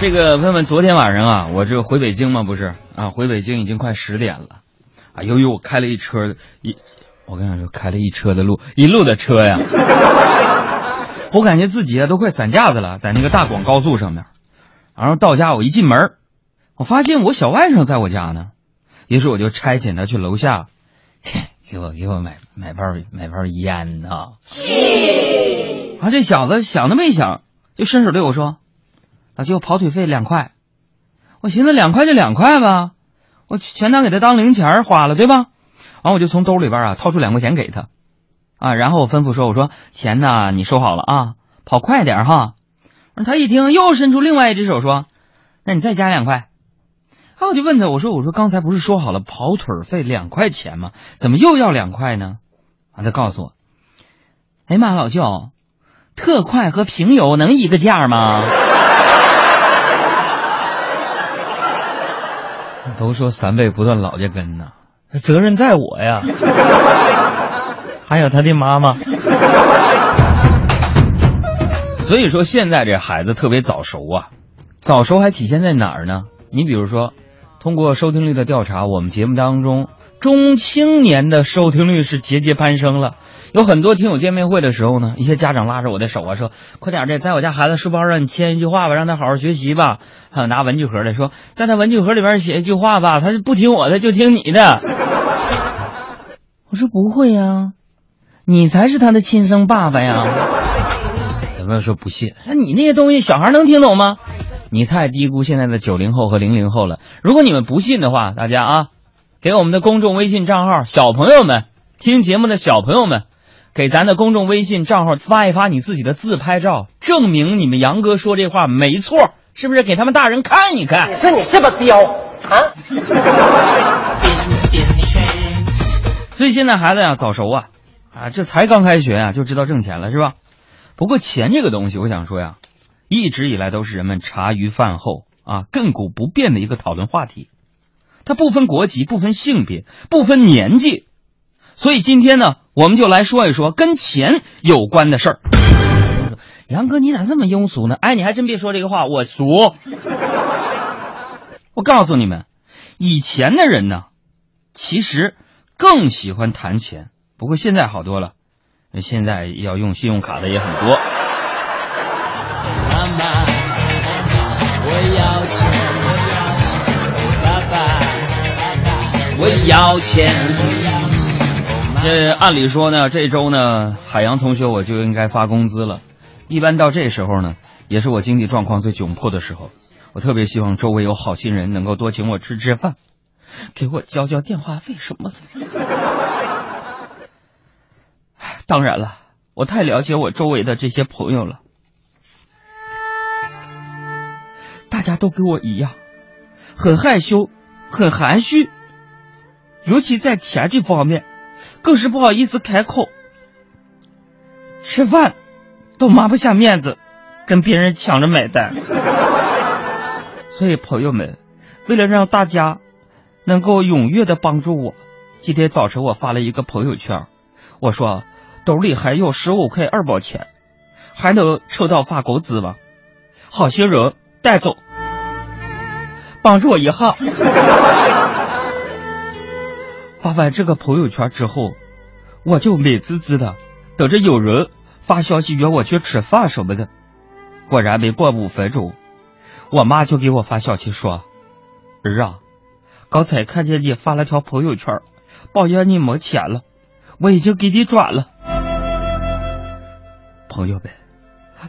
这个问问昨天晚上啊，我这回北京嘛，不是啊，回北京已经快十点了啊。由于我开了一车一，我跟你说，开了一车的路，一路的车呀，我感觉自己啊都快散架子了，在那个大广高速上面。然后到家，我一进门，我发现我小外甥在我家呢，于是我就差遣他去楼下，给我给我买买包买包烟呢。啊，这小子想都没想，就伸手对我说。老舅跑腿费两块，我寻思两块就两块吧，我全当给他当零钱花了，对吧？完我就从兜里边啊掏出两块钱给他，啊，然后我吩咐说：“我说钱呢，你收好了啊，跑快点哈。”他一听，又伸出另外一只手说：“那你再加两块。”啊，我就问他，我说：“我说刚才不是说好了跑腿费两块钱吗？怎么又要两块呢？”啊，他告诉我：“哎呀妈，老舅，特快和平邮能一个价吗？”都说三辈不断老家根呐，责任在我呀。还有他的妈妈。所以说现在这孩子特别早熟啊，早熟还体现在哪儿呢？你比如说，通过收听率的调查，我们节目当中中青年的收听率是节节攀升了。有很多听友见面会的时候呢，一些家长拉着我的手啊，说：“快点的，在我家孩子书包上你签一句话吧，让他好好学习吧。”还有拿文具盒的说：“在他文具盒里边写一句话吧，他就不听我的就听你的。”我说：“不会呀，你才是他的亲生爸爸呀。”有没有说不信，那你那些东西小孩能听懂吗？你太低估现在的九零后和零零后了。如果你们不信的话，大家啊，给我们的公众微信账号小朋友们听节目的小朋友们。给咱的公众微信账号发一发你自己的自拍照，证明你们杨哥说这话没错，是不是？给他们大人看一看。你说你是不是彪啊？所以现在孩子呀早熟啊，啊，这才刚开学啊就知道挣钱了是吧？不过钱这个东西，我想说呀，一直以来都是人们茶余饭后啊亘古不变的一个讨论话题，它不分国籍，不分性别，不分年纪。所以今天呢，我们就来说一说跟钱有关的事儿。杨哥，你咋这么庸俗呢？哎，你还真别说这个话，我俗。我告诉你们，以前的人呢，其实更喜欢谈钱。不过现在好多了，现在要用信用卡的也很多。妈妈，我要钱，要钱，爸爸，我要钱。这按理说呢，这周呢，海洋同学我就应该发工资了。一般到这时候呢，也是我经济状况最窘迫的时候。我特别希望周围有好心人能够多请我吃吃饭，给我交交电话费什么的。当然了，我太了解我周围的这些朋友了，大家都跟我一样，很害羞，很含蓄，尤其在钱这方面。更是不好意思开口，吃饭都抹不下面子，跟别人抢着买单。所以朋友们，为了让大家能够踊跃的帮助我，今天早晨我发了一个朋友圈，我说兜里还有十五块二毛钱，还能抽到发工资吗？好心人带走，帮助我一下。发完这个朋友圈之后，我就美滋滋的等着有人发消息约我去吃饭什么的。果然没过五分钟，我妈就给我发消息说：“儿啊，刚才看见你发了条朋友圈，抱怨你没钱了，我已经给你转了。”朋友们，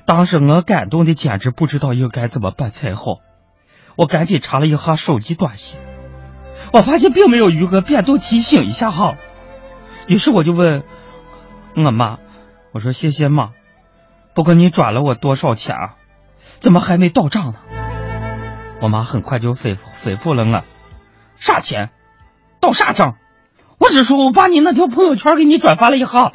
当时我感动的简直不知道应该怎么办才好，我赶紧查了一下手机短信。我发现并没有余额，变都提醒一下哈。于是我就问我妈：“我说谢谢妈，不过你转了我多少钱啊？怎么还没到账呢？”我妈很快就回回复了我：“啥钱？到啥账？我只说我把你那条朋友圈给你转发了一下。”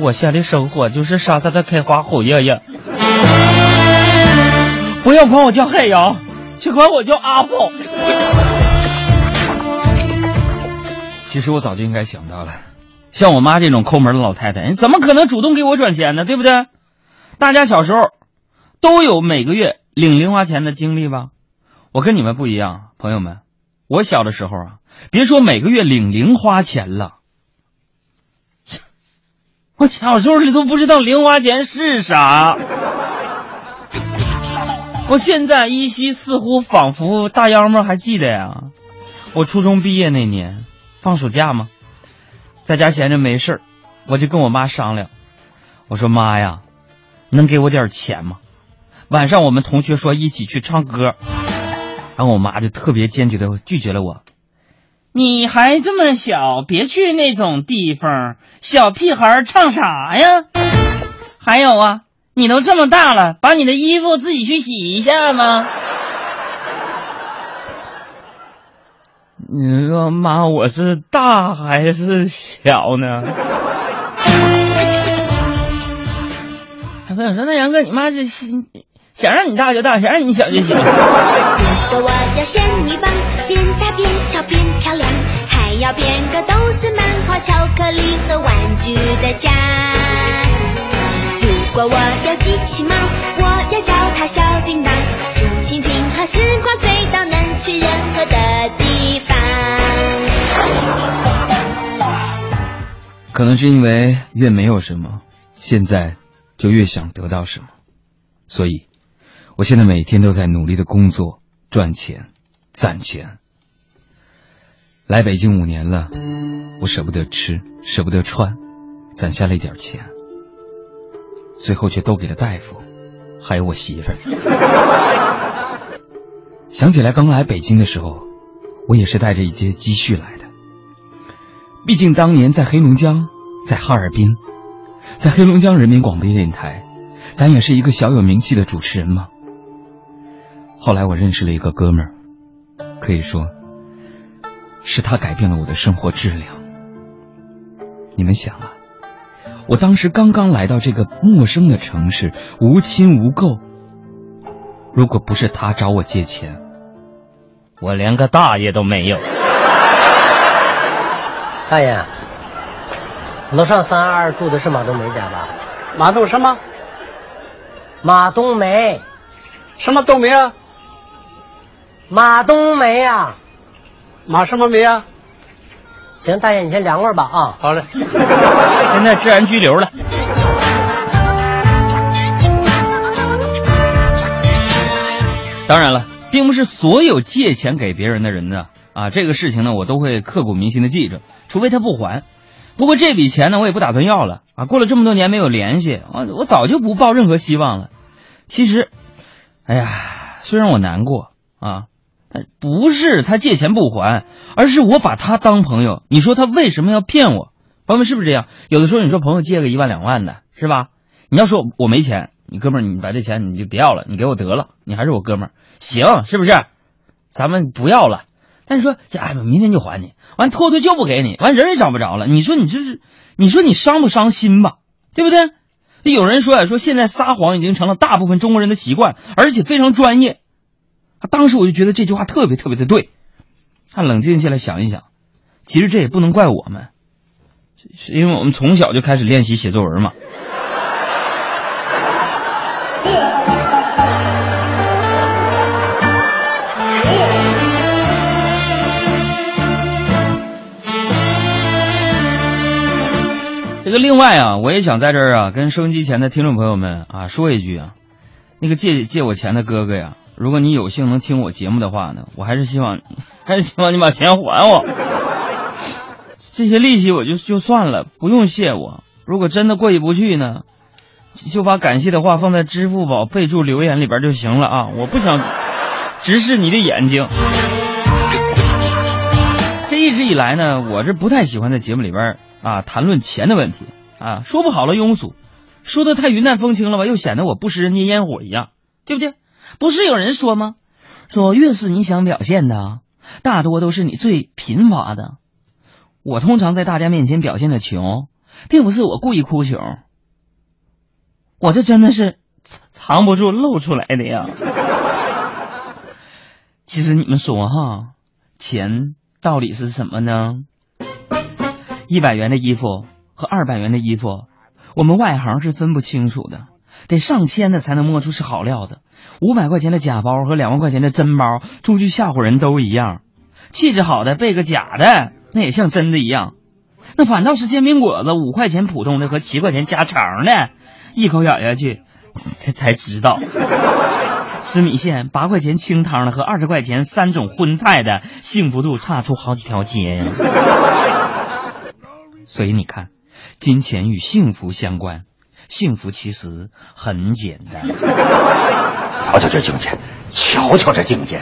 我现在的生活就是沙滩的开花红叶叶。不要管我叫海洋，请管我叫阿宝。其实我早就应该想到了，像我妈这种抠门的老太太，你怎么可能主动给我转钱呢？对不对？大家小时候都有每个月领零花钱的经历吧？我跟你们不一样，朋友们，我小的时候啊，别说每个月领零花钱了，我小时候你都不知道零花钱是啥。我现在依稀似乎仿佛大央们还记得呀，我初中毕业那年放暑假嘛，在家闲着没事儿，我就跟我妈商量，我说妈呀，能给我点钱吗？晚上我们同学说一起去唱歌，然后我妈就特别坚决的拒绝了我。你还这么小，别去那种地方，小屁孩唱啥呀？还有啊。你都这么大了，把你的衣服自己去洗一下吗？你说妈，我是大还是小呢？小朋友说：“那杨哥，你妈是想让你大就大，想让你小就小。”我叫仙女棒，变大变小变要变个都是漫画、巧克力和玩具的家。如果我有机器猫，我要叫它小叮当，竹蜻蜓和时光隧道能去任何的地方。可能是因为越没有什么，现在就越想得到什么，所以，我现在每天都在努力的工作、赚钱、攒钱。来北京五年了，我舍不得吃，舍不得穿，攒下了一点钱。最后却都给了大夫，还有我媳妇儿。想起来刚来北京的时候，我也是带着一些积蓄来的。毕竟当年在黑龙江，在哈尔滨，在黑龙江人民广播电台，咱也是一个小有名气的主持人嘛。后来我认识了一个哥们儿，可以说，是他改变了我的生活质量。你们想啊。我当时刚刚来到这个陌生的城市，无亲无故。如果不是他找我借钱，我连个大爷都没有。大爷，楼上三二住的是马冬梅家吧？马冬什么？马冬梅？什么冬梅啊？马冬梅啊？马什么梅啊？行，大爷，你先凉快吧啊！好嘞，现在治安拘留了。当然了，并不是所有借钱给别人的人呢啊，这个事情呢，我都会刻骨铭心的记着，除非他不还。不过这笔钱呢，我也不打算要了啊。过了这么多年没有联系，我我早就不抱任何希望了。其实，哎呀，虽然我难过啊。不是他借钱不还，而是我把他当朋友。你说他为什么要骗我？朋友们是不是这样？有的时候你说朋友借个一万两万的，是吧？你要说我没钱，你哥们儿你把这钱你就别要了，你给我得了，你还是我哥们儿，行是不是？咱们不要了。但是说哎，明天就还你，完拖拖就不给你，完人也找不着了。你说你这是，你说你伤不伤心吧？对不对？有人说呀，说现在撒谎已经成了大部分中国人的习惯，而且非常专业。他当时我就觉得这句话特别特别的对，他冷静下来想一想，其实这也不能怪我们，是因为我们从小就开始练习写作文嘛。这个另外啊，我也想在这儿啊，跟收音机前的听众朋友们啊说一句啊，那个借借我钱的哥哥呀。如果你有幸能听我节目的话呢，我还是希望，还是希望你把钱还我。这些利息我就就算了，不用谢我。如果真的过意不去呢，就把感谢的话放在支付宝备注留言里边就行了啊！我不想直视你的眼睛。这一直以来呢，我是不太喜欢在节目里边啊谈论钱的问题啊，说不好了庸俗，说的太云淡风轻了吧，又显得我不食人间烟火一样，对不对？不是有人说吗？说越是你想表现的，大多都是你最贫乏的。我通常在大家面前表现的穷，并不是我故意哭穷，我这真的是藏不住露出来的呀。其实你们说哈，钱到底是什么呢？一百元的衣服和二百元的衣服，我们外行是分不清楚的，得上千的才能摸出是好料子。五百块钱的假包和两万块钱的真包，出去吓唬人都一样。气质好的备个假的，那也像真的一样。那反倒是煎饼果子，五块钱普通的和七块钱加肠的，一口咬下去，才才知道。吃米线八块钱清汤的和二十块钱三种荤菜的，幸福度差出好几条街呀。所以你看，金钱与幸福相关，幸福其实很简单。瞧瞧这境界，瞧瞧这境界。